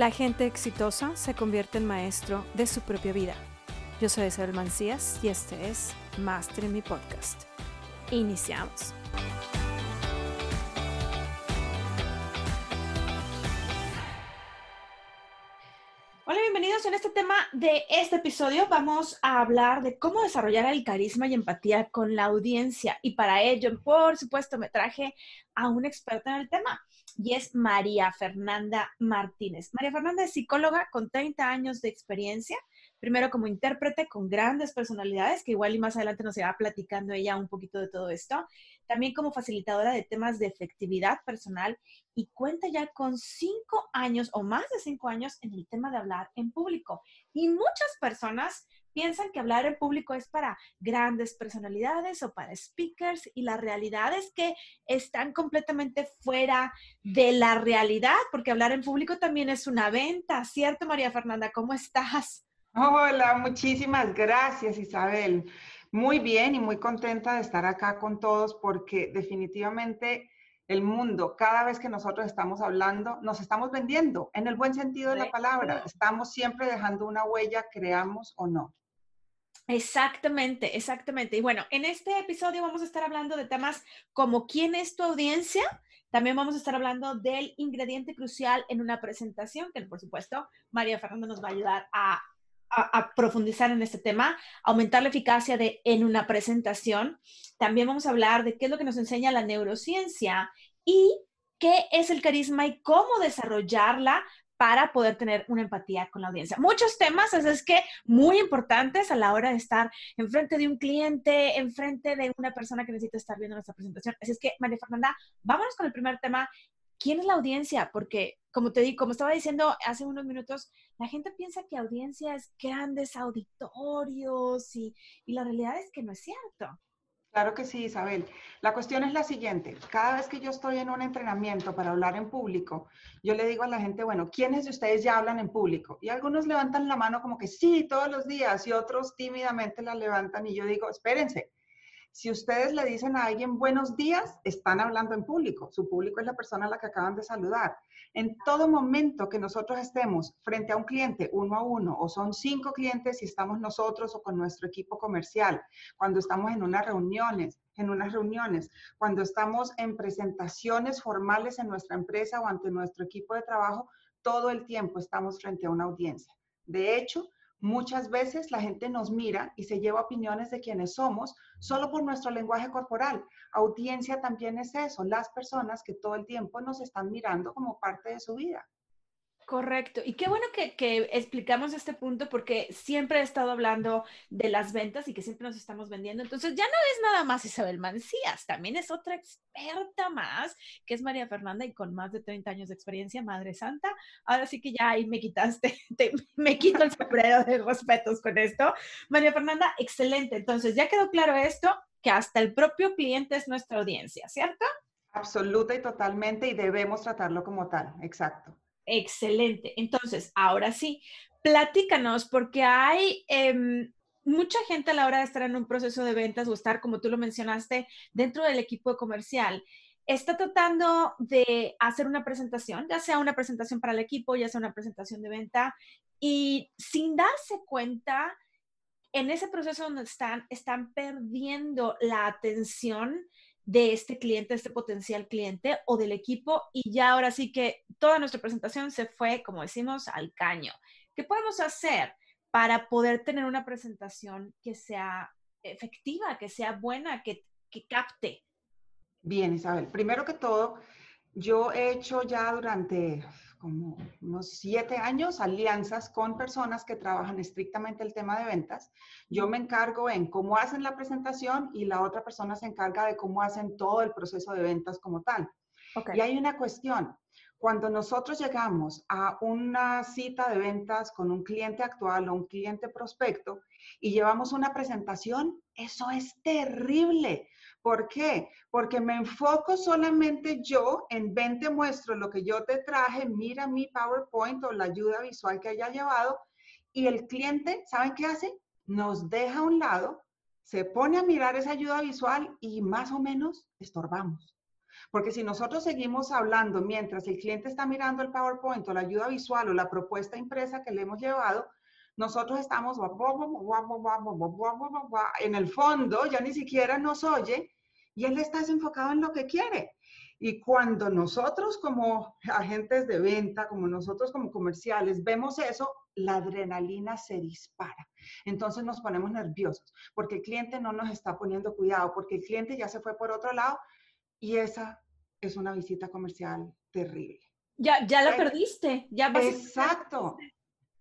La gente exitosa se convierte en maestro de su propia vida. Yo soy Isabel Mancías y este es Master en mi podcast. Iniciamos. Hola, bienvenidos. En este tema de este episodio vamos a hablar de cómo desarrollar el carisma y empatía con la audiencia. Y para ello, por supuesto, me traje a una experta en el tema y es María Fernanda Martínez. María Fernanda es psicóloga con 30 años de experiencia, primero como intérprete con grandes personalidades, que igual y más adelante nos irá platicando ella un poquito de todo esto, también como facilitadora de temas de efectividad personal y cuenta ya con cinco años o más de cinco años en el tema de hablar en público. Y muchas personas piensan que hablar en público es para grandes personalidades o para speakers y la realidad es que están completamente fuera de la realidad, porque hablar en público también es una venta, ¿cierto María Fernanda? ¿Cómo estás? Hola, muchísimas gracias Isabel. Muy bien y muy contenta de estar acá con todos porque definitivamente el mundo, cada vez que nosotros estamos hablando, nos estamos vendiendo en el buen sentido de la palabra. Estamos siempre dejando una huella, creamos o no. Exactamente, exactamente. Y bueno, en este episodio vamos a estar hablando de temas como quién es tu audiencia. También vamos a estar hablando del ingrediente crucial en una presentación, que por supuesto María Fernanda nos va a ayudar a, a, profundizar en este tema, aumentar la eficacia de en una presentación. También vamos a hablar de qué es lo que nos enseña la neurociencia y qué es el carisma y cómo desarrollarla para poder tener una empatía con la audiencia. Muchos temas, es que muy importantes a la hora de estar enfrente de un cliente, enfrente de una persona que necesita estar viendo nuestra presentación. Así es que, María Fernanda, vámonos con el primer tema. ¿Quién es la audiencia? Porque, como te di, como estaba diciendo hace unos minutos, la gente piensa que audiencia es grandes auditorios y, y la realidad es que no es cierto. Claro que sí, Isabel. La cuestión es la siguiente. Cada vez que yo estoy en un entrenamiento para hablar en público, yo le digo a la gente, bueno, ¿quiénes de ustedes ya hablan en público? Y algunos levantan la mano como que sí, todos los días, y otros tímidamente la levantan y yo digo, espérense, si ustedes le dicen a alguien buenos días, están hablando en público. Su público es la persona a la que acaban de saludar. En todo momento que nosotros estemos frente a un cliente uno a uno, o son cinco clientes y estamos nosotros o con nuestro equipo comercial, cuando estamos en unas reuniones, en unas reuniones, cuando estamos en presentaciones formales en nuestra empresa o ante nuestro equipo de trabajo, todo el tiempo estamos frente a una audiencia. De hecho, Muchas veces la gente nos mira y se lleva opiniones de quienes somos solo por nuestro lenguaje corporal. Audiencia también es eso, las personas que todo el tiempo nos están mirando como parte de su vida. Correcto. Y qué bueno que, explicamos este punto porque siempre he estado hablando de las ventas y que siempre nos estamos vendiendo. Entonces ya no es nada más Isabel Mancías, también es otra experta más, que es María Fernanda y con más de 30 años de experiencia, Madre Santa. Ahora sí que ya ahí me quitaste, me quito el sombrero de respetos con esto. María Fernanda, excelente. Entonces ya quedó claro esto, que hasta el propio cliente es nuestra audiencia, ¿cierto? Absoluta y totalmente y debemos tratarlo como tal, exacto. Excelente. Entonces, ahora sí, platícanos, porque hay em, mucha gente a la hora de estar en un proceso de ventas o estar, como tú lo mencionaste, dentro del equipo comercial, está tratando de hacer una presentación, ya sea una presentación para el equipo, ya sea una presentación de venta, y sin darse cuenta, en ese proceso donde están, están perdiendo la atención de este cliente, este potencial cliente o del equipo y ya ahora sí que toda nuestra presentación se fue, como decimos, al caño. ¿Qué podemos hacer para poder tener una presentación que sea efectiva, que sea buena, que, que capte? Bien, Isabel. Primero que todo, yo he hecho ya durante como unos siete años alianzas con personas que trabajan estrictamente el tema de ventas. Yo me encargo en cómo hacen la presentación y la otra persona se encarga de cómo hacen todo el proceso de ventas como tal. Y hay una cuestión. Cuando nosotros llegamos a una cita de ventas con un cliente actual o un cliente prospecto y llevamos una presentación, eso es terrible ¿Por qué? Porque me enfoco solamente yo en ven te muestro lo que yo te traje, mira mi PowerPoint o la ayuda visual que haya llevado y el cliente, ¿saben qué hace? Nos deja a un lado, se pone a mirar esa ayuda visual y más o menos estorbamos. Porque si nosotros seguimos hablando mientras el cliente está mirando el PowerPoint o la ayuda visual o la propuesta impresa que le hemos llevado, nosotros estamos en el fondo, ya ni siquiera nos oye y él está desenfocado en lo que quiere. Y cuando nosotros como agentes de venta, como nosotros como comerciales, vemos eso, la adrenalina se dispara. Entonces nos ponemos nerviosos porque el cliente no nos está poniendo cuidado, porque el cliente ya se fue por otro lado y esa es una visita comercial terrible. Ya, ya la perdiste, ya Exacto,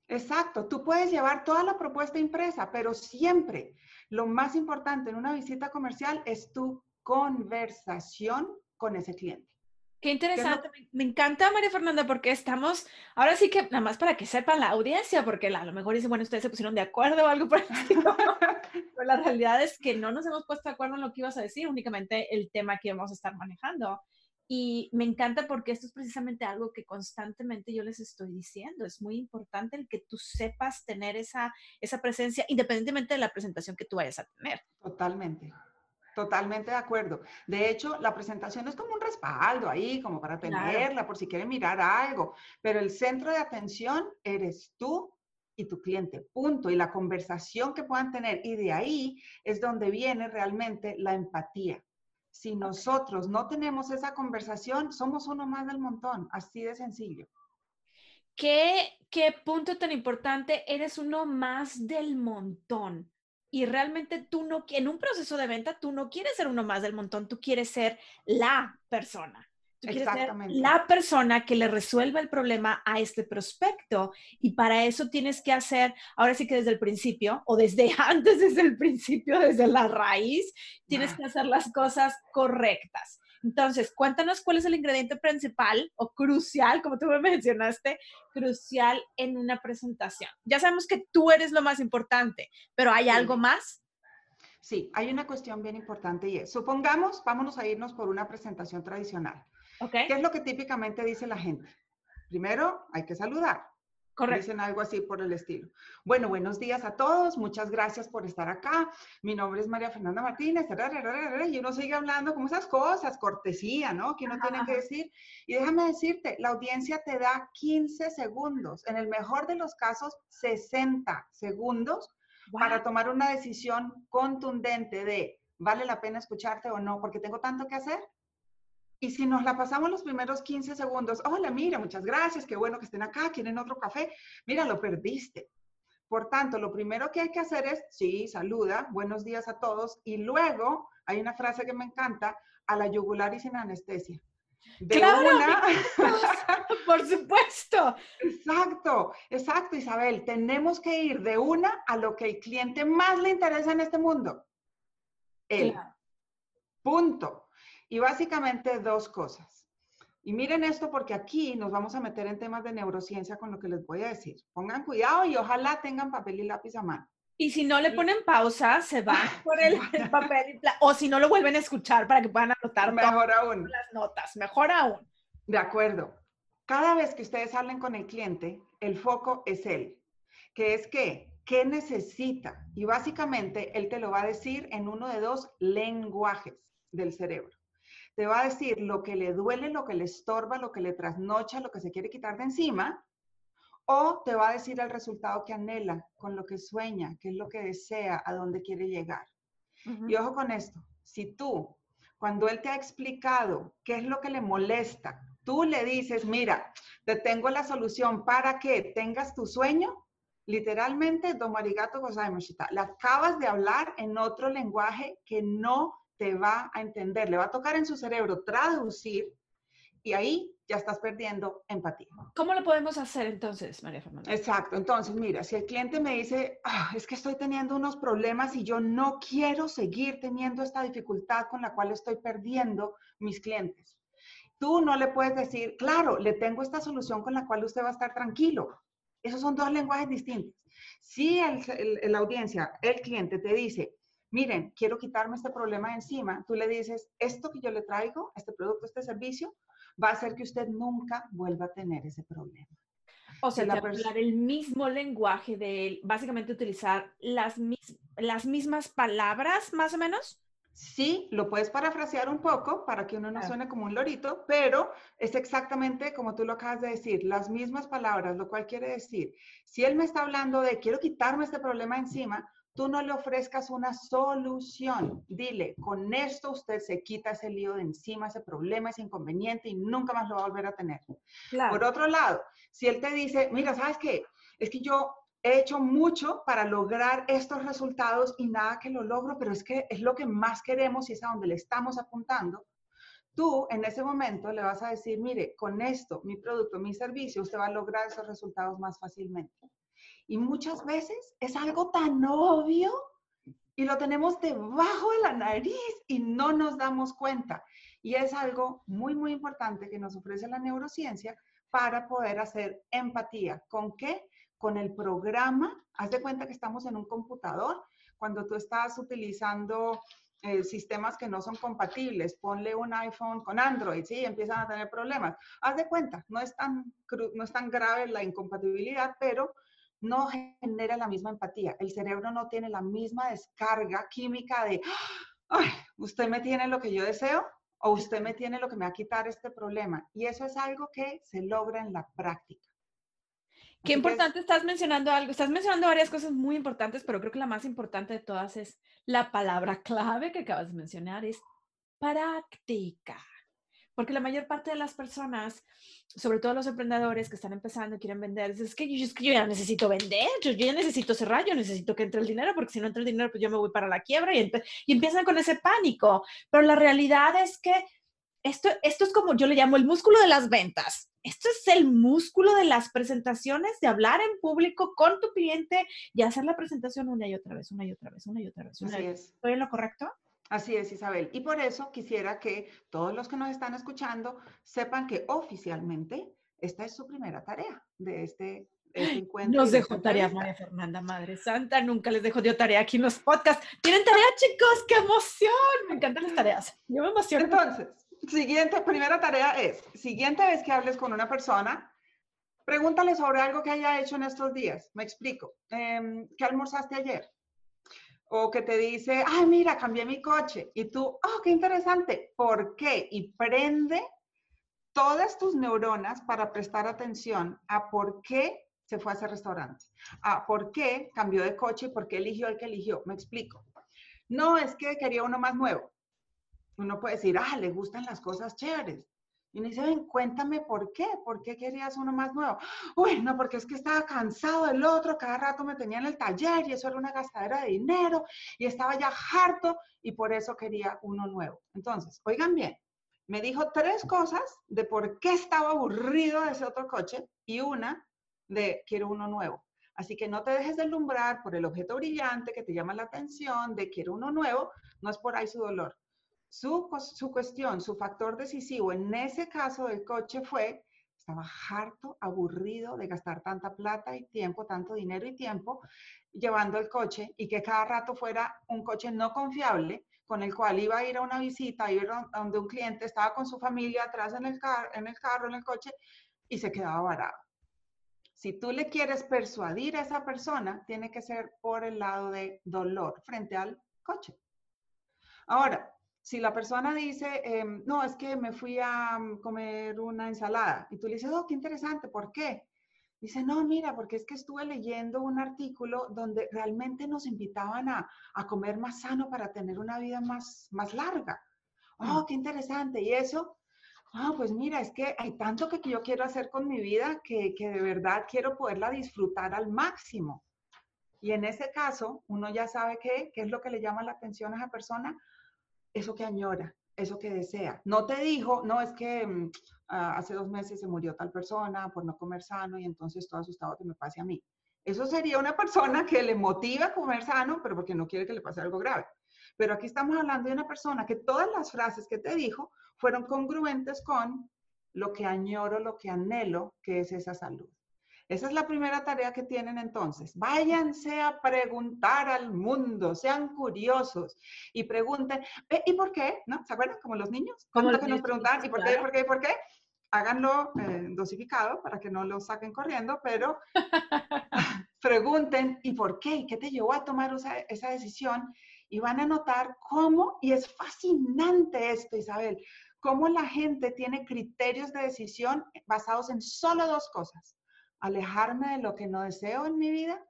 exacto. Tú puedes llevar toda la propuesta impresa, pero siempre lo más importante en una visita comercial es tu conversación con ese cliente. Qué interesante, me encanta María Fernanda porque estamos, ahora sí que nada más para que sepan la audiencia, porque a lo mejor dice, bueno, ustedes se pusieron de acuerdo o algo por el estilo, pero la realidad es que no nos hemos puesto de acuerdo en lo que ibas a decir, únicamente el tema que vamos a estar manejando. Y me encanta porque esto es precisamente algo que constantemente yo les estoy diciendo. Es muy importante el que tú sepas tener esa, esa presencia, independientemente de la presentación que tú vayas a tener. Totalmente. Totalmente de acuerdo. De hecho, la presentación es como un respaldo ahí, como para tenerla, por si quieren mirar algo, pero el centro de atención eres tú y tu cliente, punto. Y la conversación que puedan tener. Y de ahí es donde viene realmente la empatía. Si nosotros no tenemos esa conversación, somos uno más del montón, así de sencillo. ¿Qué, qué punto tan importante? Eres uno más del montón y realmente tú no, en un proceso de venta, tú no quieres ser uno más del montón, tú quieres ser la persona. Tú quieres ser la persona que le resuelva el problema a este prospecto. Y para eso tienes que hacer, ahora sí que desde el principio, o desde antes, desde el principio, desde la raíz, tienes que hacer las cosas correctas. Entonces, cuéntanos cuál es el ingrediente principal o crucial, como tú me mencionaste, crucial en una presentación. Ya sabemos que tú eres lo más importante, pero ¿hay algo más? Sí, hay una cuestión bien importante y es, supongamos, vámonos a irnos por una presentación tradicional. ¿Qué es lo que típicamente dice la gente? Primero, hay que saludar. Dicen algo así por el estilo. Bueno, buenos días a todos. Muchas gracias por estar acá. Mi nombre es María Fernanda Martínez. Y uno sigue hablando como esas cosas, cortesía, ¿no? Que uno tiene que decir. Y déjame decirte, la audiencia te da 15 segundos, en el mejor de los casos, 60 segundos para tomar una decisión contundente de, ¿vale la pena escucharte o no? Porque tengo tanto que hacer y si nos la pasamos los primeros 15 segundos, hola, mira, muchas gracias, qué bueno que estén acá, quieren otro café, mira, lo perdiste. Por tanto, lo primero que hay que hacer es, sí, saluda, buenos días a todos, y luego hay una frase que me encanta, a la yugular y sin anestesia. De claro, una... por supuesto. Exacto, exacto, Isabel. Tenemos que ir de una a lo que el cliente más le interesa en este mundo. Él. Punto. Y básicamente dos cosas. Y miren esto porque aquí nos vamos a meter en temas de neurociencia con lo que les voy a decir. Pongan cuidado y ojalá tengan papel y lápiz a mano. Y si no le ponen pausa, se van por el, papel y o si no lo vuelven a escuchar para que puedan anotar mejor aún. las notas, mejor aún. De acuerdo. Cada vez que ustedes hablen con el cliente, el foco es él, que es que, ¿qué necesita? Y básicamente él te lo va a decir en uno de dos lenguajes del cerebro te va a decir lo que le duele, lo que le estorba, lo que le trasnocha, lo que se quiere quitar de encima, o te va a decir el resultado que anhela, con lo que sueña, qué es lo que desea, a dónde quiere llegar. Y ojo con esto, si tú, cuando él te ha explicado qué es lo que le molesta, tú le dices, mira, te tengo la solución para que tengas tu sueño, literalmente, don Marigato Gozaimashita, le acabas de hablar en otro lenguaje que no te va a entender, le va a tocar en su cerebro traducir y ahí ya estás perdiendo empatía. ¿Cómo lo podemos hacer entonces, María Fernanda? Exacto, entonces mira, si el cliente me dice, ah, es que estoy teniendo unos problemas y yo no quiero seguir teniendo esta dificultad con la cual estoy perdiendo mis clientes. Tú no le puedes decir, claro, le tengo esta solución con la cual usted va a estar tranquilo. Esos son dos lenguajes distintos. Si el, la audiencia, el cliente te dice, miren, quiero quitarme este problema de encima, tú le dices, esto que yo le traigo, este producto, este servicio, va a hacer que usted nunca vuelva a tener ese problema. O sea, hablar el mismo lenguaje de él, básicamente utilizar las, las mismas palabras, más o menos. Sí, lo puedes parafrasear un poco para que uno no suene como un lorito, pero es exactamente como tú lo acabas de decir, las mismas palabras, lo cual quiere decir, si él me está hablando de quiero quitarme este problema encima, tú no le ofrezcas una solución. Dile, con esto usted se quita ese lío de encima, ese problema, ese inconveniente y nunca más lo va a volver a tener. Por otro lado, si él te dice, mira, ¿sabes qué? Es que yo he hecho mucho para lograr estos resultados y nada que lo logro, pero es que es lo que más queremos y es a donde le estamos apuntando. Tú en ese momento le vas a decir, mire, con esto, mi producto, mi servicio, usted va a lograr esos resultados más fácilmente. Y muchas veces es algo tan obvio y lo tenemos debajo de la nariz y no nos damos cuenta. Y es algo muy, muy importante que nos ofrece la neurociencia para poder hacer empatía. ¿Con qué? con el programa, haz de cuenta que estamos en un computador, cuando tú estás utilizando eh, sistemas que no son compatibles, ponle un iPhone con Android, ¿sí? Empiezan a tener problemas. Haz de cuenta, no es tan, no es tan grave la incompatibilidad, pero no genera la misma empatía. El cerebro no tiene la misma descarga química de, Ay, usted me tiene lo que yo deseo o usted me tiene lo que me va a quitar este problema. Y eso es algo que se logra en la práctica. Qué importante estás mencionando algo. Estás mencionando varias cosas muy importantes, pero creo que la más importante de todas es la palabra clave que acabas de mencionar, es práctica. Porque la mayor parte de las personas, sobre todo los emprendedores que están empezando y quieren vender, es que yo, es que yo ya necesito vender, yo, ya necesito cerrar, yo necesito que entre el dinero, porque si no entra el dinero, pues yo me voy para la quiebra y, y empiezan con ese pánico. Pero la realidad es que esto, esto es como yo le llamo el músculo de las ventas esto es el músculo de las presentaciones, de hablar en público con tu cliente y hacer la presentación una y otra vez, una y otra vez, una y otra vez. Así es. ¿Estoy en lo correcto? Así es, Isabel. Y por eso quisiera que todos los que nos están escuchando sepan que oficialmente esta es su primera tarea de este, este encuentro. Nos dejó tarea María Fernanda, Madre Santa. Nunca les dejo de tarea aquí en los podcasts. ¿Tienen tarea, chicos? ¡Qué emoción! Me encantan las tareas. Yo me emociono. Entonces, siguiente, primera tarea es, siguiente vez que hables con una persona, pregúntale sobre algo que haya hecho en estos días. Me explico. Em, ¿Qué almorzaste ayer? O que te dice, ay, mira, cambié mi coche. Y tú, oh, qué interesante. ¿Por qué? Y prende todas tus neuronas para prestar atención a por qué se fue a ese restaurante, a por qué cambió de coche y por qué eligió el que eligió. Me explico. No es que quería uno más nuevo uno puede decir, ah, le gustan las cosas chéveres. Y me dice, ven, cuéntame por qué, por qué querías uno más nuevo. Uy, no, porque es que estaba cansado del otro, cada rato me tenía en el taller y eso era una gastadera de dinero y estaba ya harto y por eso quería uno nuevo. Entonces, oigan bien, me dijo tres cosas de por qué estaba aburrido de ese otro coche y una de quiero uno nuevo. Así que no te dejes deslumbrar por el objeto brillante que te llama la atención de quiero uno nuevo, no es por ahí su dolor. Su, su cuestión, su factor decisivo en ese caso del coche fue, estaba harto, aburrido de gastar tanta plata y tiempo, tanto dinero y tiempo llevando el coche y que cada rato fuera un coche no confiable con el cual iba a ir a una visita, ir donde un cliente estaba con su familia atrás en el, en el carro, en el coche, y se quedaba varado. Si tú le quieres persuadir a esa persona, tiene que ser por el lado de dolor frente al coche. Ahora, si la persona dice, em, no, es que me fui a mm, comer una ensalada, y tú le dices, oh, qué interesante, ¿por qué? Dice, no, mira, porque es que estuve leyendo un artículo donde realmente nos invitaban a, comer más sano para tener una vida más, más larga. Oh, qué interesante. ¿Y eso? Ah, pues mira, es que hay tanto que yo quiero hacer con mi vida que, que de verdad quiero poderla disfrutar al máximo. Y en ese caso, uno ya sabe qué, qué es lo que le llama la atención a esa persona eso que añora, eso que desea. No te dijo, no, es que mm, ah, hace dos meses se murió tal persona por no comer sano y entonces todo asustado que me pase a mí. Eso sería una persona que le motiva a comer sano, pero porque no quiere que le pase algo grave. Pero aquí estamos hablando de una persona que todas las frases que te dijo fueron congruentes con lo que añoro, lo que anhelo, que es esa salud. Esa es la primera tarea que tienen entonces. Váyanse a preguntar al mundo, sean curiosos y pregunten, ¿y por qué? ¿No? ¿Se acuerdan? Como los niños. Como que nos preguntan, ¿y por qué? ¿Y por qué? ¿Y por qué? Háganlo eh, dosificado para que no lo saquen corriendo, pero pregunten, ¿y por qué? ¿Y qué te llevó a tomar esa, esa decisión? y van a notar cómo, y es fascinante esto, Isabel, cómo la gente tiene criterios de decisión basados en solo dos cosas, alejarme de lo que no deseo en mi vida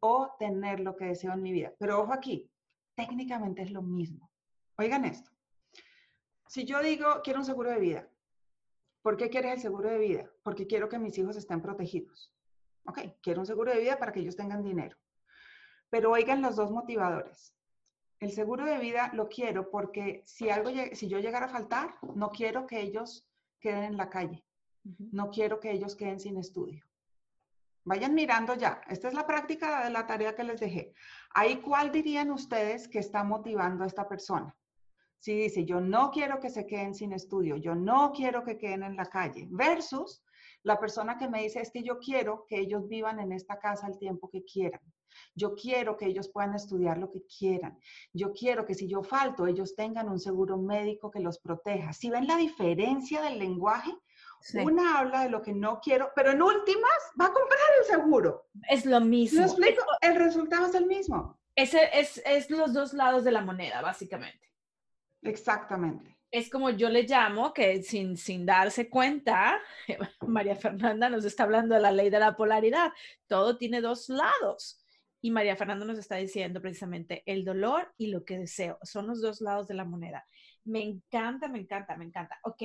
o tener lo que deseo en mi vida. Pero ojo aquí, técnicamente es lo mismo. Oigan esto. Si yo digo, quiero un seguro de vida, ¿por qué quieres el seguro de vida? Porque quiero que mis hijos estén protegidos. Ok, quiero un seguro de vida para que ellos tengan dinero. Pero oigan los dos motivadores. El seguro de vida lo quiero porque si algo, si yo llegara a faltar, no quiero que ellos queden en la calle. No quiero que ellos queden sin estudio. Vayan mirando ya. Esta es la práctica de la tarea que les dejé. Ahí, ¿cuál dirían ustedes que está motivando a esta persona? Si dice, yo no quiero que se queden sin estudio, yo no quiero que queden en la calle, versus la persona que me dice, es que yo quiero que ellos vivan en esta casa el tiempo que quieran. Yo quiero que ellos puedan estudiar lo que quieran. Yo quiero que si yo falto, ellos tengan un seguro médico que los proteja. Si ven la diferencia del lenguaje, una habla de lo que no quiero, pero en últimas va a comprar el seguro. Es lo mismo. ¿Lo explico? el resultado es el mismo. Ese es, es los dos lados de la moneda, básicamente. Exactamente. Es como yo le llamo, que sin, sin darse cuenta, María Fernanda nos está hablando de la ley de la polaridad. Todo tiene dos lados. Y María Fernanda nos está diciendo precisamente el dolor y lo que deseo. Son los dos lados de la moneda. Me encanta, me encanta, me encanta. Ok.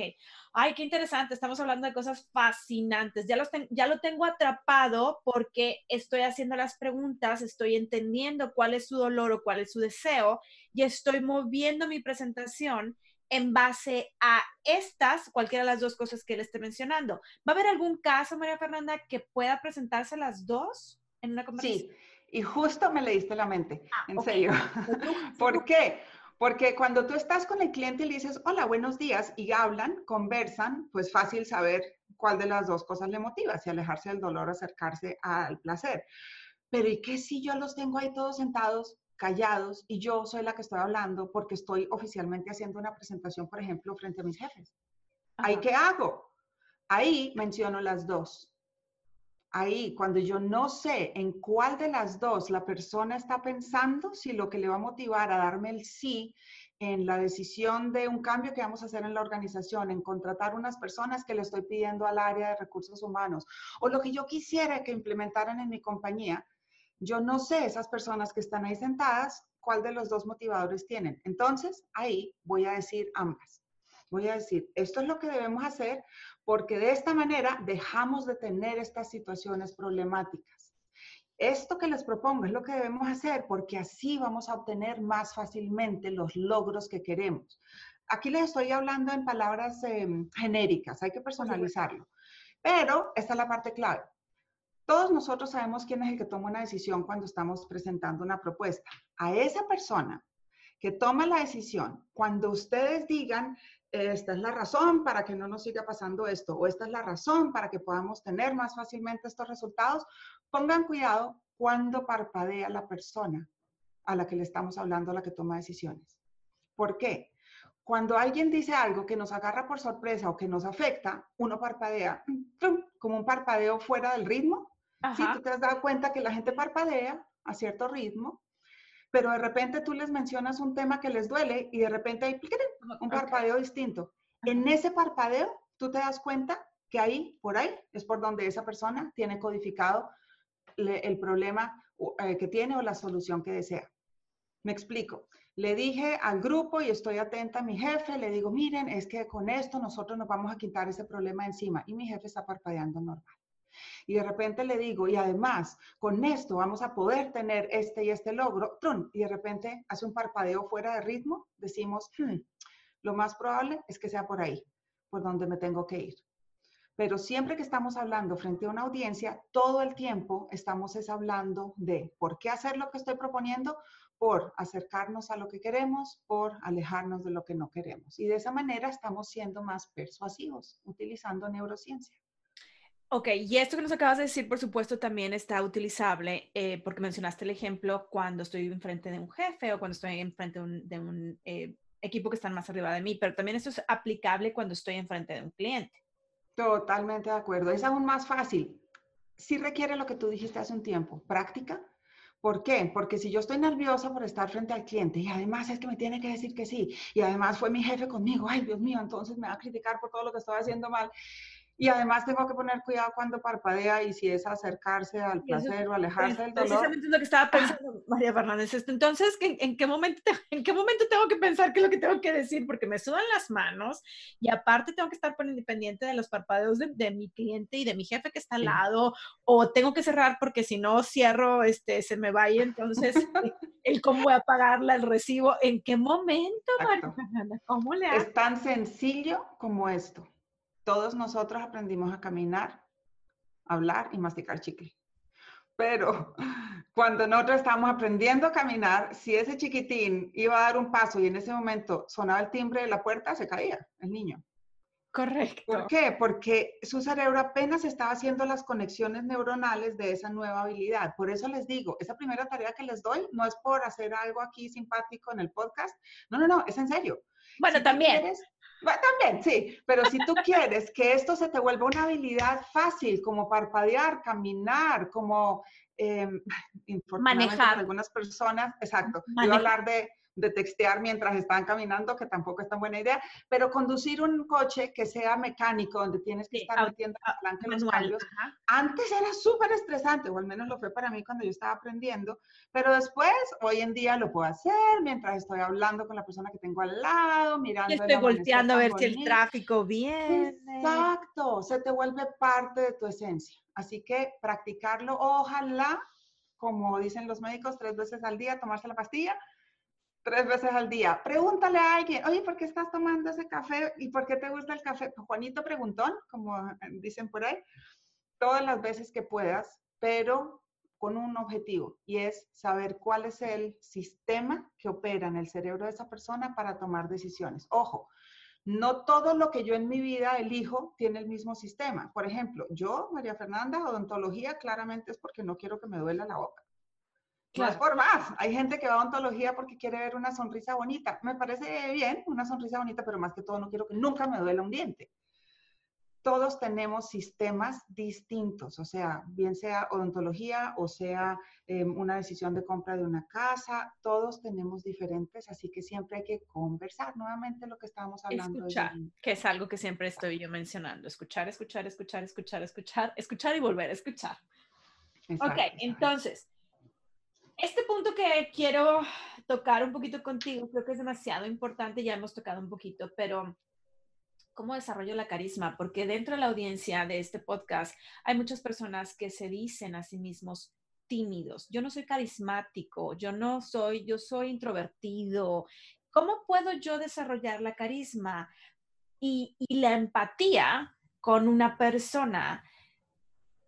Ay, qué interesante. Estamos hablando de cosas fascinantes. Ya, los ya lo tengo atrapado porque estoy haciendo las preguntas, estoy entendiendo cuál es su dolor o cuál es su deseo y estoy moviendo mi presentación en base a estas, cualquiera de las dos cosas que le esté mencionando. ¿Va a haber algún caso, María Fernanda, que pueda presentarse las dos en una conversación? Sí. Y justo me leíste la mente, ah, en serio. ¿Por qué? Porque cuando tú estás con el cliente y le dices, hola, buenos días, y hablan, conversan, pues fácil saber cuál de las dos cosas le motiva, si alejarse del dolor o acercarse al placer. Pero ¿y qué si yo los tengo ahí todos sentados, callados, y yo soy la que estoy hablando porque estoy oficialmente haciendo una presentación, por ejemplo, frente a mis jefes? ¿Ahí qué hago? Ahí menciono las dos ahí, cuando yo no sé en cuál de las dos la persona está pensando, si lo que le va a motivar a darme el sí en la decisión de un cambio que vamos a hacer en la organización, en contratar unas personas que le estoy pidiendo al área de recursos humanos, o lo que yo quisiera que implementaran en mi compañía, yo no sé esas personas que están ahí sentadas, cuál de los dos motivadores tienen. Entonces, ahí voy a decir ambas. Voy a decir, esto es lo que debemos hacer porque de esta manera dejamos de tener estas situaciones problemáticas. Esto que les propongo es lo que debemos hacer porque así vamos a obtener más fácilmente los logros que queremos. Aquí les estoy hablando en palabras em, genéricas, hay que personalizarlo. Pero esta es la parte clave. Todos nosotros sabemos quién es el que toma una decisión cuando estamos presentando una propuesta. A esa persona que toma la decisión, cuando ustedes digan, esta es la razón para que no nos siga pasando esto, o esta es la razón para que podamos tener más fácilmente estos resultados, pongan cuidado cuando parpadea la persona a la que le estamos hablando, a la que toma decisiones. ¿Por qué? Cuando alguien dice algo que nos agarra por sorpresa o que nos afecta, uno parpadea como un parpadeo fuera del ritmo. Si tú te has dado cuenta que la gente parpadea a cierto ritmo pero de repente tú les mencionas un tema que les duele y de repente hay un parpadeo distinto. En ese parpadeo, tú te das cuenta que ahí, por ahí, es por donde esa persona tiene codificado el problema eh, que tiene o la solución que desea. Me explico. Le dije al grupo y estoy atenta a mi jefe, le digo, miren, es que con esto nosotros nos vamos a quitar ese problema encima y mi jefe está parpadeando normal y de repente le digo, y además, con esto vamos a poder tener este y este logro, y de repente hace un parpadeo fuera de ritmo, decimos, hmm, lo más probable es que sea por ahí, por donde me tengo que ir. Pero siempre que estamos hablando frente a una audiencia, todo el tiempo estamos es hablando de por qué hacer lo que estoy proponiendo, por acercarnos a lo que queremos, por alejarnos de lo que no queremos. Y de esa manera estamos siendo más persuasivos, utilizando neurociencia. Ok, y esto que nos acabas de decir, por supuesto, también está utilizable eh, porque mencionaste el ejemplo cuando estoy enfrente de un jefe o cuando estoy enfrente de un, de un eh, equipo que están más arriba de mí, pero también esto es aplicable cuando estoy enfrente de un cliente. Totalmente de acuerdo. Es aún más fácil. Sí requiere lo que tú dijiste hace un tiempo, práctica, ¿Por qué? Porque si yo estoy nerviosa por estar frente al cliente y además es que me tiene que decir que sí y además fue mi jefe conmigo, ay Dios mío, entonces me va a criticar por todo lo que estoy haciendo mal. Y además tengo que poner cuidado cuando parpadea y si es acercarse al placer o alejarse del dolor. Precisamente es lo que estaba pensando María Fernández. Entonces, ¿en, qué momento ¿en qué momento tengo que pensar qué es lo que tengo que decir? Porque me sudan las manos y aparte tengo que estar por independiente de los parpadeos de, mi cliente y de mi jefe que está al lado o tengo que cerrar porque si no cierro, este, se me va y entonces el cómo voy a pagarla, el recibo. ¿En qué momento, María Fernanda? ¿Cómo le hago? Es tan sencillo como esto todos nosotros aprendimos a caminar, hablar y masticar chicle. Pero cuando nosotros estábamos aprendiendo a caminar, si ese chiquitín iba a dar un paso y en ese momento sonaba el timbre de la puerta, se caía el niño. Correcto. ¿Por qué? Porque su cerebro apenas estaba haciendo las conexiones neuronales de esa nueva habilidad. Por eso les digo, esa primera tarea que les doy no es por hacer algo aquí simpático en el podcast. No, no, no, es en serio. Bueno, también. También, sí, pero si tú quieres que esto se te vuelva una habilidad fácil, como parpadear, caminar, como eh, manejar. Algunas personas, exacto, yo hablar de de textear mientras están caminando, que tampoco es tan buena idea, pero conducir un coche que sea mecánico, donde tienes que estar metiendo adelante los cambios, antes era súper estresante, o al menos lo fue para mí cuando yo estaba aprendiendo, pero después, hoy en día lo puedo hacer mientras estoy hablando con la persona que tengo al lado, mirando. Y estoy volteando a ver si el tráfico viene. Exacto, se te vuelve parte de tu esencia. Así que practicarlo, ojalá, como dicen los médicos, tres veces al día, tomarse la pastilla, tres veces al día. Pregúntale a alguien, oye, ¿por qué estás tomando ese café? ¿Y por qué te gusta el café? Juanito preguntón, como dicen por ahí, todas las veces que puedas, pero con un objetivo y es saber cuál es el sistema que opera en el cerebro de esa persona para tomar decisiones. Ojo, no todo lo que yo en mi vida elijo tiene el mismo sistema. Por ejemplo, yo, María Fernanda, odontología, claramente es porque no quiero que me duela la boca. No es por más. Hay gente que va a odontología porque quiere ver una sonrisa bonita. Me parece bien, una sonrisa bonita, pero más que todo no quiero que nunca me duela un diente. Todos tenemos sistemas distintos, o sea, bien sea odontología o sea em, una decisión de compra de una casa, todos tenemos diferentes, así que siempre hay que conversar nuevamente lo que estábamos hablando. Escuchar, que es algo que siempre estoy yo mencionando, escuchar, escuchar, escuchar, escuchar, escuchar, escuchar y volver a escuchar. ok, entonces, este punto que quiero tocar un poquito contigo, creo que es demasiado importante, ya hemos tocado un poquito, pero ¿cómo desarrollo la carisma? Porque dentro de la audiencia de este podcast hay muchas personas que se dicen a sí mismos tímidos. Yo no soy carismático, yo no soy, yo soy introvertido. ¿Cómo puedo yo desarrollar la carisma y, y la empatía con una persona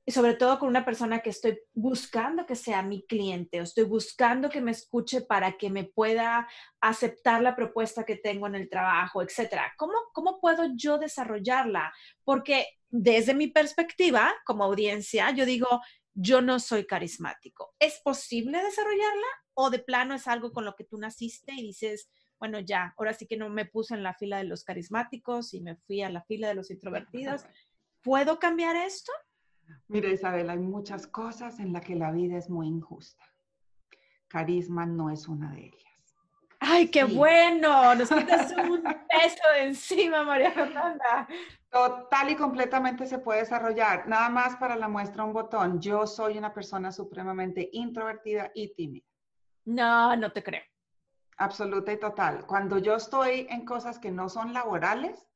y sobre todo con una persona que estoy buscando que sea mi cliente o estoy buscando que me escuche para que me pueda aceptar la propuesta que tengo en el trabajo, etcétera. ¿Cómo, ¿Cómo puedo yo desarrollarla? Porque desde mi perspectiva como audiencia, yo digo, yo no soy carismático. ¿Es posible desarrollarla o de plano es algo con lo que tú naciste y dices, bueno, ya, ahora sí que no me puse en la fila de los carismáticos y me fui a la fila de los introvertidos? ¿Puedo cambiar esto? Mira, Isabel, hay muchas cosas en las que la vida es muy injusta. Carisma no es una de ellas. ¡Ay, qué bueno! Nos quitas un peso de encima, María Fernanda. Total y completamente se puede desarrollar. Nada más para la muestra un botón. Yo soy una persona supremamente introvertida y tímida. No, no te creo. Absoluta y total. Cuando yo estoy en cosas que no son laborales,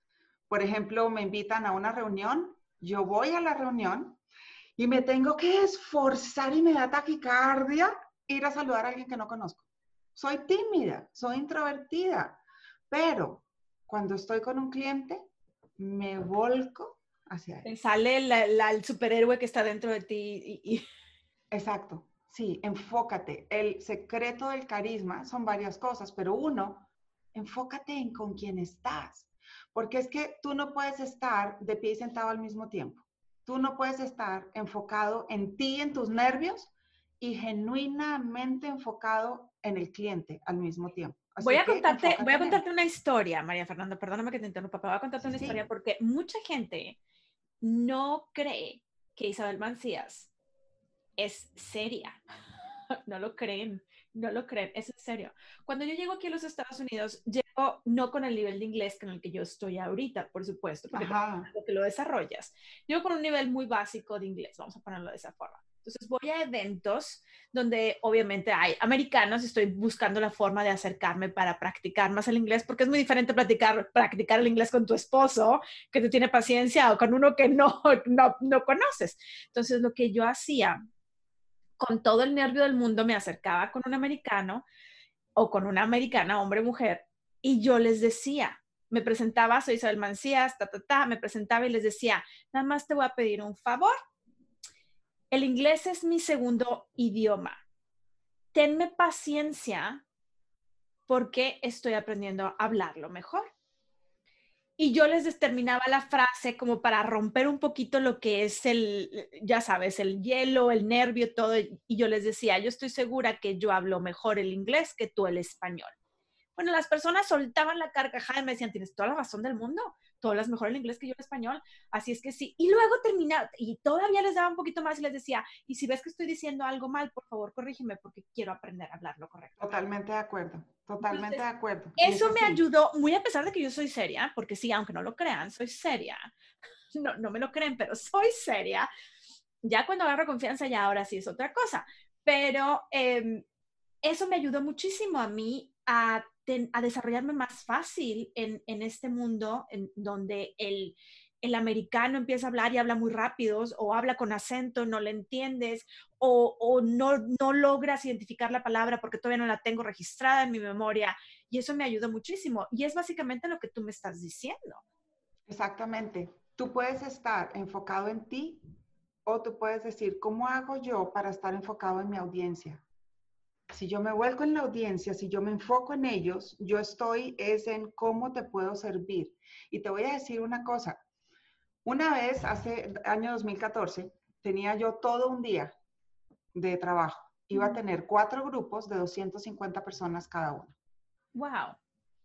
por ejemplo, me invitan a una reunión, yo voy a la reunión y me tengo que esforzar y me da taquicardia ir a saludar a alguien que no conozco. Soy tímida, soy introvertida, pero cuando estoy con un cliente, me volco hacia él. Sale el superhéroe que está dentro de ti. Y, Exacto, sí, enfócate. El secreto del carisma son varias cosas, pero uno, enfócate en con quién estás, porque es que tú no puedes estar de pie y sentado al mismo tiempo tú no puedes estar enfocado en ti, en tus nervios y genuinamente enfocado en el cliente al mismo tiempo. voy a, contarte, voy a contarte una historia, María Fernanda, perdóname que te interrumpa, pero voy a contarte una historia porque mucha gente no cree que Isabel Mancías es seria. no lo creen, no lo creen, es en serio. Cuando yo llego aquí a los Estados Unidos, llego no con el nivel de inglés con el que yo estoy ahorita, por supuesto, porque lo que lo desarrollas. Llego con un nivel muy básico de inglés, vamos a ponerlo de esa forma. Entonces voy a eventos donde obviamente hay americanos y estoy buscando la forma de acercarme para practicar más el inglés, porque es muy diferente practicar, practicar el inglés con tu esposo, que te tiene paciencia, o con uno que no, no, no conoces. Entonces lo que yo hacía con todo el nervio del mundo me acercaba con un americano o con una americana, hombre, mujer, y yo les decía, me presentaba, soy Isabel Mancías, ta, ta, ta, me presentaba y les decía, nada más te voy a pedir un favor. El inglés es mi segundo idioma. Tenme paciencia porque estoy aprendiendo a hablarlo mejor y yo les determinaba la frase como para romper un poquito lo que es el, ya sabes, el hielo, el nervio, todo. Y yo les decía, yo estoy segura que yo hablo mejor el inglés que tú el español. Bueno, las personas soltaban la carcajada y me decían, tienes toda la razón del mundo, todas las mejor el inglés que yo el español, así es que sí. Y luego terminaba, y todavía les daba un poquito más y les decía, y si ves que estoy diciendo algo mal, por favor, corrígeme porque quiero aprender a hablarlo correcto. Totalmente de acuerdo, totalmente de acuerdo. Eso, me ayudó, muy a pesar de que yo soy seria, porque sí, aunque no lo crean, soy seria. No, no me lo creen, pero soy seria. Ya cuando agarro confianza, ya ahora sí es otra cosa. Pero em, eso me ayudó muchísimo a mí a a desarrollarme más fácil en, este mundo en donde el, americano empieza a hablar y habla muy rápido o habla con acento, no le entiendes o, no, no logras identificar la palabra porque todavía no la tengo registrada en mi memoria. Y eso me ayuda muchísimo. Y es básicamente lo que tú me estás diciendo. Exactamente. Tú puedes estar enfocado en ti o tú puedes decir, ¿cómo hago yo para estar enfocado en mi audiencia? Si yo me vuelco en la audiencia, si yo me enfoco en ellos, yo estoy es en cómo te puedo servir. Y te voy a decir una cosa. Una vez, hace año 2014, tenía yo todo un día de trabajo. Iba a tener cuatro grupos de 250 personas cada uno. Wow.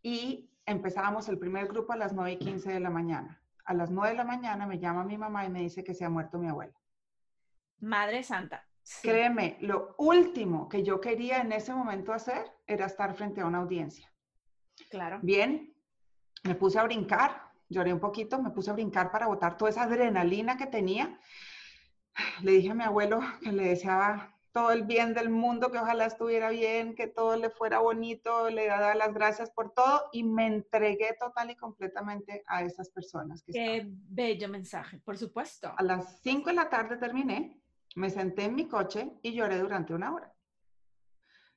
Y empezábamos el primer grupo a las 9 y 15 de la mañana. A las 9 de la mañana me llama mi mamá y me dice que se ha muerto mi abuela. Madre Santa. Créeme, lo último que yo quería en ese momento hacer era estar frente a una audiencia. Claro. Bien, me puse a brincar, lloré un poquito, me puse a brincar para botar toda esa adrenalina que tenía. Le dije a mi abuelo que le deseaba todo el bien del mundo, que ojalá estuviera bien, que todo le fuera bonito, le daba las gracias por todo y me entregué total y completamente a esas personas. Qué bello mensaje, por supuesto. A las 5 de la tarde terminé me senté en mi coche y lloré durante una hora.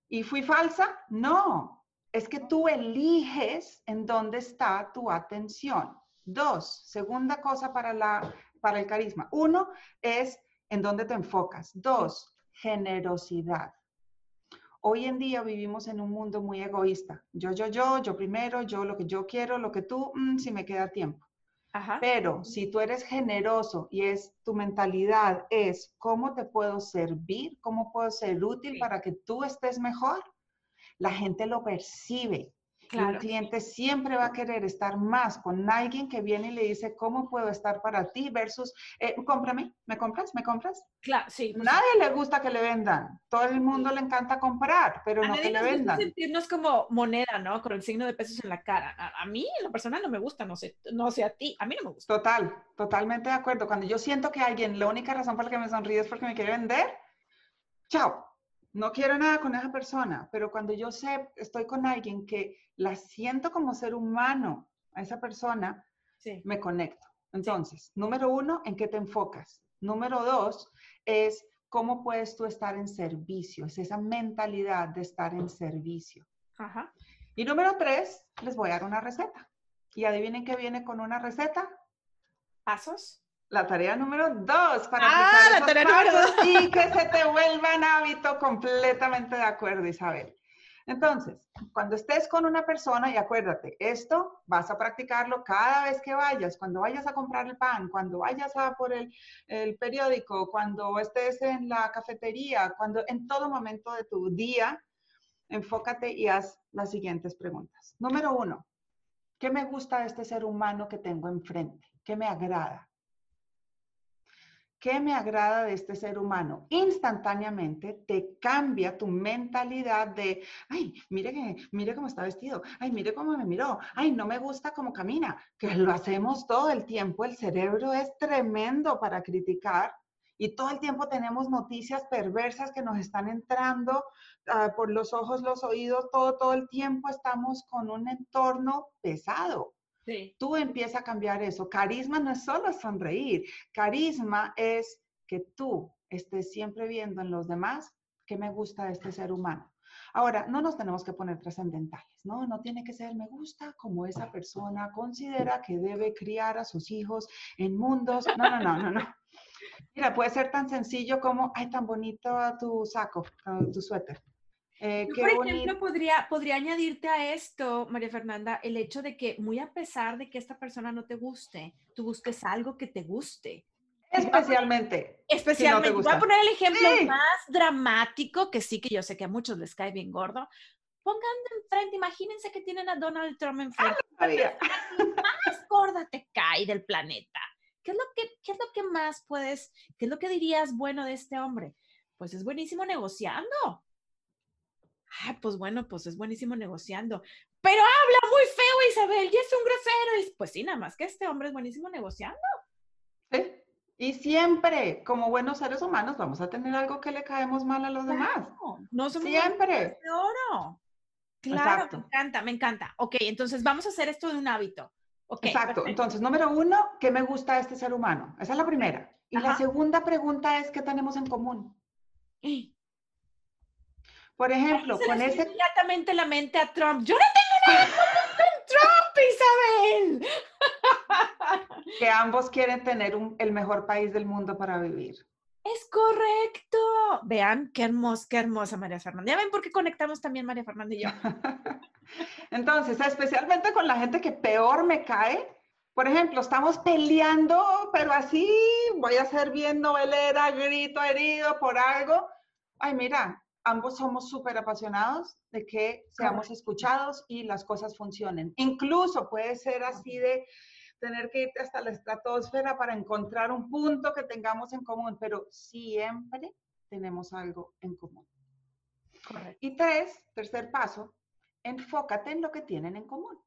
¿Y fui falsa? No, es que tú eliges en dónde está tu atención. Dos, segunda cosa para, la, para el carisma. Uno es en dónde te enfocas. Dos, generosidad. Hoy en día vivimos en un mundo muy egoísta. Yo, yo, yo, yo primero, yo lo que yo quiero, lo que tú, mm, si me queda tiempo. Pero si tú eres generoso y es tu mentalidad es cómo te puedo servir, cómo puedo ser útil para que tú estés mejor, la gente lo percibe. Claro. un cliente siempre va a querer estar más con alguien que viene y le dice, ¿cómo puedo estar para ti? Versus, eh, cómprame, ¿me compras? ¿Me compras? Claro, sí. Pues Nadie le gusta que le vendan. Todo el mundo le encanta comprar, pero no que le vendan. sentirnos como moneda, ¿no? Con el signo de pesos en la cara. A, mí, la persona no me gusta, no sé, no sé a ti, a mí no me gusta. Total, totalmente de acuerdo. Cuando yo siento que alguien, la única razón por la que me sonríe es porque me quiere vender, chao. No quiero nada con esa persona, pero cuando yo sé, estoy con alguien que la siento como ser humano a esa persona, me conecto. Entonces, número uno, ¿en qué te enfocas? Número dos es cómo puedes tú estar en servicio, es esa mentalidad de estar en servicio. Y número tres, les voy a dar una receta. Y adivinen qué viene con una receta. Pasos. La tarea número dos para ah, la tarea número dos. y que se te vuelva en hábito completamente de acuerdo, Isabel. Entonces, cuando estés con una persona, y acuérdate, esto vas a practicarlo cada vez que vayas, cuando vayas a comprar el pan, cuando vayas a por el, el periódico, cuando estés en la cafetería, cuando en todo momento de tu día, enfócate y haz las siguientes preguntas. Número uno, ¿qué me gusta de este ser humano que tengo enfrente? ¿Qué me agrada? ¿Qué me agrada de este ser humano? Instantáneamente te cambia tu mentalidad de, ay, mire, que, mire cómo está vestido, ay, mire cómo me miró, ay, no me gusta cómo camina, que lo hacemos todo el tiempo. El cerebro es tremendo para criticar y todo el tiempo tenemos noticias perversas que nos están entrando ah, por los ojos, los oídos, todo, todo el tiempo estamos con un entorno pesado. Tú empiezas a cambiar eso. Carisma no es solo sonreír. Carisma es que tú estés siempre viendo en los demás qué me gusta este ser humano. Ahora, no nos tenemos que poner trascendentales, ¿no? No tiene que ser me gusta como esa persona considera que debe criar a sus hijos en mundos. No, no, no, no, no. Mira, puede ser tan sencillo como, ay, tan bonito tu saco, tu suéter. Eh, por ejemplo, podría, podría añadirte a esto, María Fernanda, el hecho de que muy a pesar de que esta persona no te guste, tú busques algo que te guste. Especialmente. especialmente. Voy a poner el ejemplo más dramático, que sí que yo sé que a muchos les cae bien gordo. Pongan enfrente, imagínense que tienen a Donald Trump enfrente. Más gorda te cae del planeta. ¿Qué es, lo que, ¿Qué es lo que más puedes, qué es lo que dirías bueno de este hombre? Pues es buenísimo negociando pues bueno, pues es buenísimo negociando. Pero habla muy feo Isabel y es un grosero. pues sí, nada más que este hombre es buenísimo negociando. Sí. Y siempre, como buenos seres humanos, vamos a tener algo que le caemos mal a los demás. No somos siempre. De oro. Claro, me encanta, me encanta. Ok, entonces vamos a hacer esto de un hábito. Exacto. Entonces, número uno, ¿qué me gusta de este ser humano? Esa es la primera. Y la segunda pregunta es, ¿qué tenemos en común? Por ejemplo, con ese... Inmediatamente la mente a Trump. Yo no tengo nada con Trump, Isabel. que ambos quieren tener el mejor país del mundo para vivir. Es correcto. Vean qué hermosa, qué hermosa María Fernanda. Ya ven por qué conectamos también María Fernanda y yo. Entonces, especialmente con la gente que peor me cae. Por ejemplo, estamos peleando, pero así voy a ser bien novelera, grito herido por algo. Ay, mira, ambos somos súper apasionados de que seamos escuchados y las cosas funcionen. Incluso puede ser así de tener que ir hasta la estratosfera para encontrar un punto que tengamos en común, pero siempre tenemos algo en común. Y tres, tercer paso, enfócate en lo que tienen en común.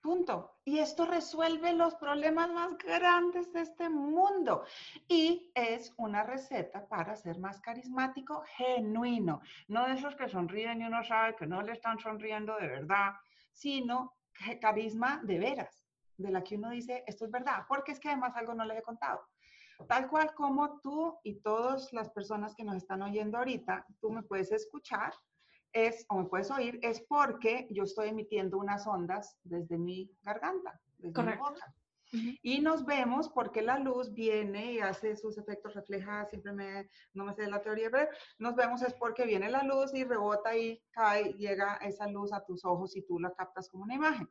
Punto. Y esto resuelve los problemas más grandes de este mundo. Y es una receta para ser más carismático, genuino. No de esos que sonríen y uno sabe que no le están sonriendo de verdad, sino carisma de veras, de la que uno dice, esto es verdad, porque es que además algo no les he contado. Tal cual como tú y todas las personas que nos están oyendo ahorita, tú me puedes escuchar es, o me puedes oír, es porque yo estoy emitiendo unas ondas desde mi garganta, desde mi boca. Y nos vemos porque la luz viene y hace sus efectos, refleja, siempre me, no me sé la teoría, pero nos vemos es porque viene la luz y rebota y cae, llega esa luz a tus ojos y tú la captas como una imagen.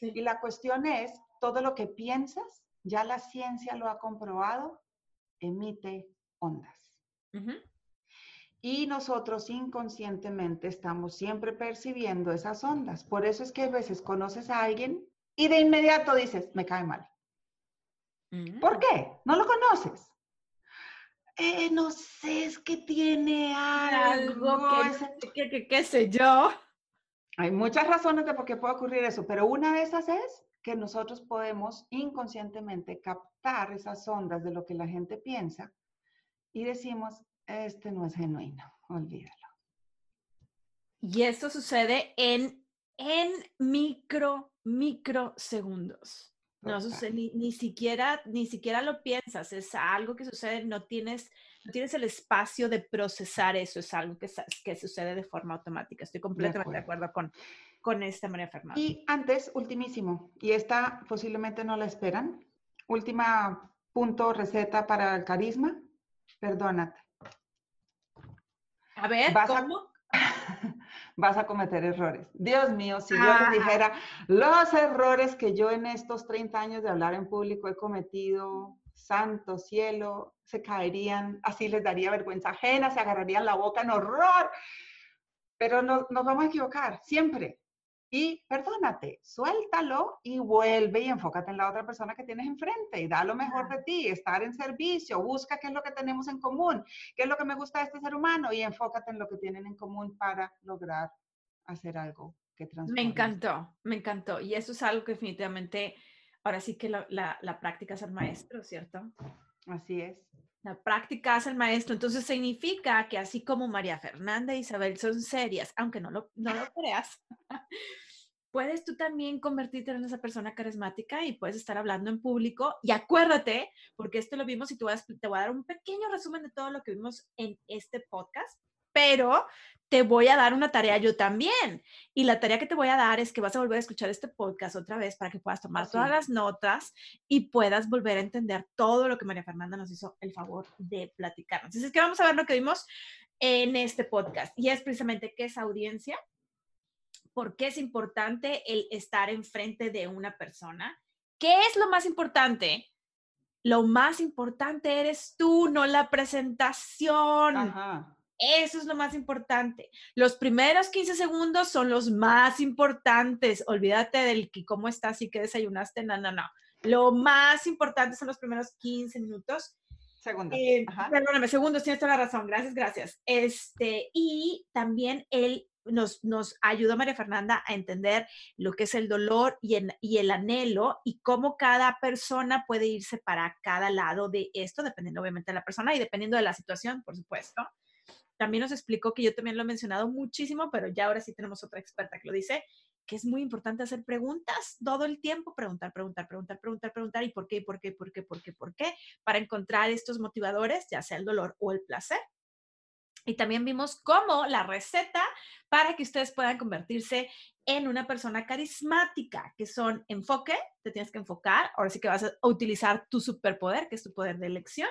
Y la cuestión es, todo lo que piensas, ya la ciencia lo ha comprobado, emite ondas. Y nosotros inconscientemente estamos siempre percibiendo esas ondas. Por eso es que a veces conoces a alguien y de inmediato dices, me cae mal. ¿Por mm. qué? ¿No lo conoces? Eh, no sé, es que tiene algo, que, qué sé yo. Hay muchas razones de por qué puede ocurrir eso, pero una de esas es que nosotros podemos inconscientemente captar esas ondas de lo que la gente piensa y decimos, este no es genuino, olvídalo. Y esto sucede en, en micro, microsegundos. No sucede, ni, siquiera, ni siquiera lo piensas, es algo que sucede, no tienes, no tienes el espacio de procesar eso, es algo que, que sucede de forma automática. Estoy completamente de acuerdo, con, con esta María Fernanda. Y antes, ultimísimo, y esta posiblemente no la esperan, última punto, receta para el carisma, perdónate. A ver, vas ¿cómo? A, vas a cometer errores. Dios mío, si yo les ah. dijera los errores que yo en estos 30 años de hablar en público he cometido, santo cielo, se caerían, así les daría vergüenza ajena, se agarrarían la boca en horror. Pero no, nos vamos a equivocar, siempre. Y perdónate, suéltalo y vuelve y enfócate en la otra persona que tienes enfrente y da lo mejor de ti, estar en servicio, busca qué es lo que tenemos en común, qué es lo que me gusta de este ser humano y enfócate en lo que tienen en común para lograr hacer algo que transforme. Me encantó, me encantó. Y eso es algo que definitivamente, ahora sí que la, la práctica es el maestro, ¿cierto? Así es. La práctica hace el maestro. Entonces significa que así como María Fernanda e Isabel son serias, aunque no lo, no lo creas, puedes tú también convertirte en esa persona carismática y puedes estar hablando en público. Y acuérdate, porque esto lo vimos y te voy te voy a dar un pequeño resumen de todo lo que vimos en este podcast, pero te voy a dar una tarea yo también. Y la tarea que te voy a dar es que vas a volver a escuchar este podcast otra vez para que puedas tomar todas las notas y puedas volver a entender todo lo que María Fernanda nos hizo el favor de platicarnos. Entonces, es que vamos a ver lo que vimos en este podcast. Y es precisamente qué es audiencia, por qué es importante el estar enfrente de una persona. ¿Qué es lo más importante? Lo más importante eres tú, no la presentación. Ajá. Eso es lo más importante. Los primeros 15 segundos son los más importantes. Olvídate del que cómo estás y qué desayunaste. No, no, no. Lo más importante son los primeros 15 minutos. Segundos. Eh, perdóname, segundos, tienes toda la razón. Gracias, gracias. Este, y también él nos, nos ayudó María Fernanda a entender lo que es el dolor y, y el anhelo y cómo cada persona puede irse para cada lado de esto, dependiendo obviamente de la persona y dependiendo de la situación, por supuesto también nos explicó que yo también lo he mencionado muchísimo, pero ya ahora sí tenemos otra experta que lo dice, que es muy importante hacer preguntas todo el tiempo, preguntar, preguntar, preguntar, preguntar, preguntar, y por qué, por qué, por qué, por qué, por qué, para encontrar estos motivadores, ya sea el dolor o el placer. Y también vimos cómo la receta para que ustedes puedan convertirse en una persona carismática, que son enfoque, te tienes que enfocar, ahora sí que vas a utilizar tu superpoder, que es tu poder de elección,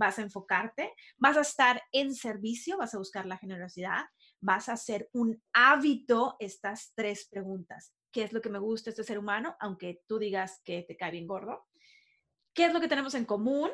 vas a enfocarte, vas a estar en servicio, vas a buscar la generosidad, vas a hacer un hábito estas tres preguntas. ¿Qué es lo que me gusta este ser humano? Aunque tú digas que te cae bien gordo. ¿Qué es lo que tenemos en común?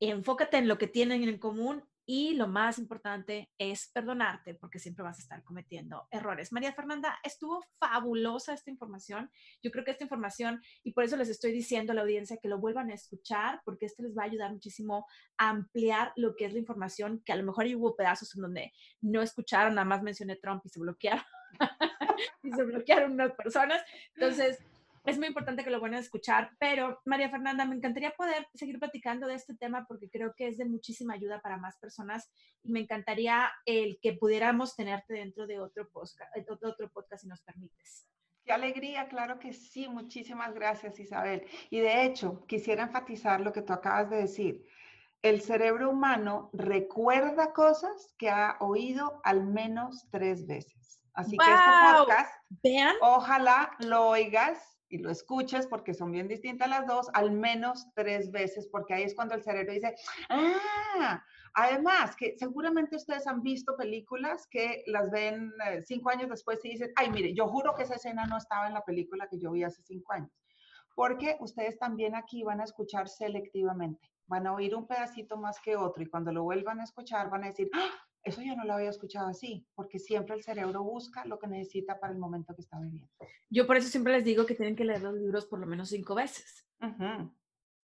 Enfócate en lo que tienen en común y lo más importante es perdonarte porque siempre vas a estar cometiendo errores. María Fernanda, estuvo fabulosa esta información. Yo creo que esta información, y por eso les estoy diciendo a la audiencia que lo vuelvan a escuchar, porque esto les va a ayudar muchísimo a ampliar lo que es la información, que a lo mejor hubo pedazos en donde no escucharon, nada más mencioné Trump y se bloquearon. y se bloquearon unas personas. Entonces, es muy importante que lo van a escuchar, pero María Fernanda, me encantaría poder seguir platicando de este tema porque creo que es de muchísima ayuda para más personas y me encantaría el que pudiéramos tenerte dentro de otro podcast, eh, otro podcast si nos permites. Qué alegría, claro que sí. Muchísimas gracias, Isabel. Y de hecho, quisiera enfatizar lo que tú acabas de decir. El cerebro humano recuerda cosas que ha oído al menos tres veces. Así que este podcast, ¿Vean? ojalá lo oigas y lo escuches porque son bien distintas las dos, al menos tres veces, porque ahí es cuando el cerebro dice, ah, además que seguramente ustedes han visto películas que las ven eh, cinco años después y dicen, ay, mire, yo juro que esa escena no estaba en la película que yo vi hace cinco años, porque ustedes también aquí van a escuchar selectivamente, van a oír un pedacito más que otro y cuando lo vuelvan a escuchar van a decir, ¡Ah! Eso yo no lo había escuchado así, porque siempre el cerebro busca lo que necesita para el momento que está viviendo. Yo por eso siempre les digo que tienen que leer los libros por lo menos cinco veces.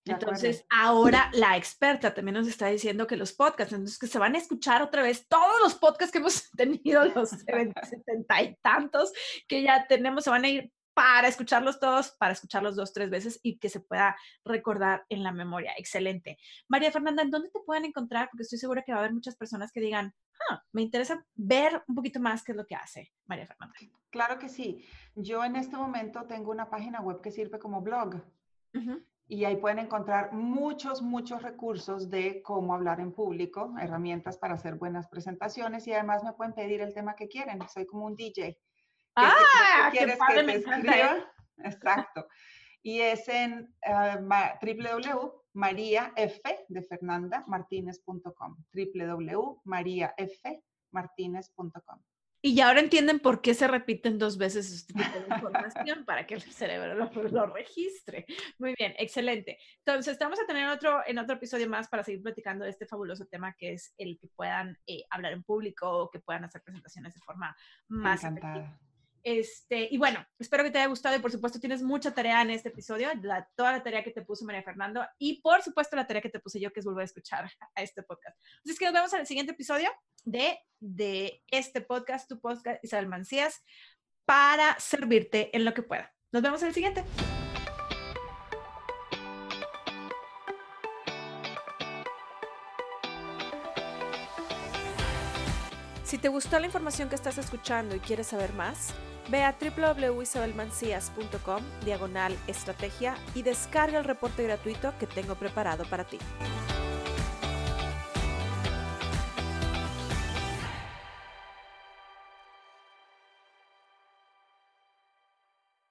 Entonces, ahora la experta también nos está diciendo que los podcasts, entonces que se van a escuchar otra vez todos los podcasts que hemos tenido, los setenta y tantos que ya tenemos, se van a ir para escucharlos todos, para escucharlos dos, tres veces y que se pueda recordar en la memoria. Excelente. María Fernanda, ¿en dónde te pueden encontrar? Porque estoy segura que va a haber muchas personas que digan, ah, me interesa ver un poquito más qué es lo que hace María Fernanda. Claro que sí. Yo en este momento tengo una página web que sirve como blog. Y ahí pueden encontrar muchos, muchos recursos de cómo hablar en público, herramientas para hacer buenas presentaciones y además me pueden pedir el tema que quieren. Soy como un DJ ah, qué padre, me encanta. Exacto. Y es en uh, www.mariaf de Fernanda Martínez.com. www.mariafmartinez.com. Y ya ahora entienden por qué se repiten dos veces este tipo de información para que el cerebro lo, registre. Muy bien, excelente. Entonces, vamos a tener otro, en otro episodio más para seguir platicando de este fabuloso tema que es el que puedan eh, hablar en público o que puedan hacer presentaciones de forma más efectiva. Este, y bueno, espero que te haya gustado y por supuesto tienes mucha tarea en este episodio, la, toda la tarea que te puso María Fernando y por supuesto la tarea que te puse yo, que es volver a escuchar a este podcast. Así que nos vemos en el siguiente episodio de, de este podcast, tu podcast Isabel Mancías, para servirte en lo que pueda. Nos vemos en el siguiente. Si te gustó la información que estás escuchando y quieres saber más, ve a www.isabelmancias.com diagonal estrategia y descarga el reporte gratuito que tengo preparado para ti.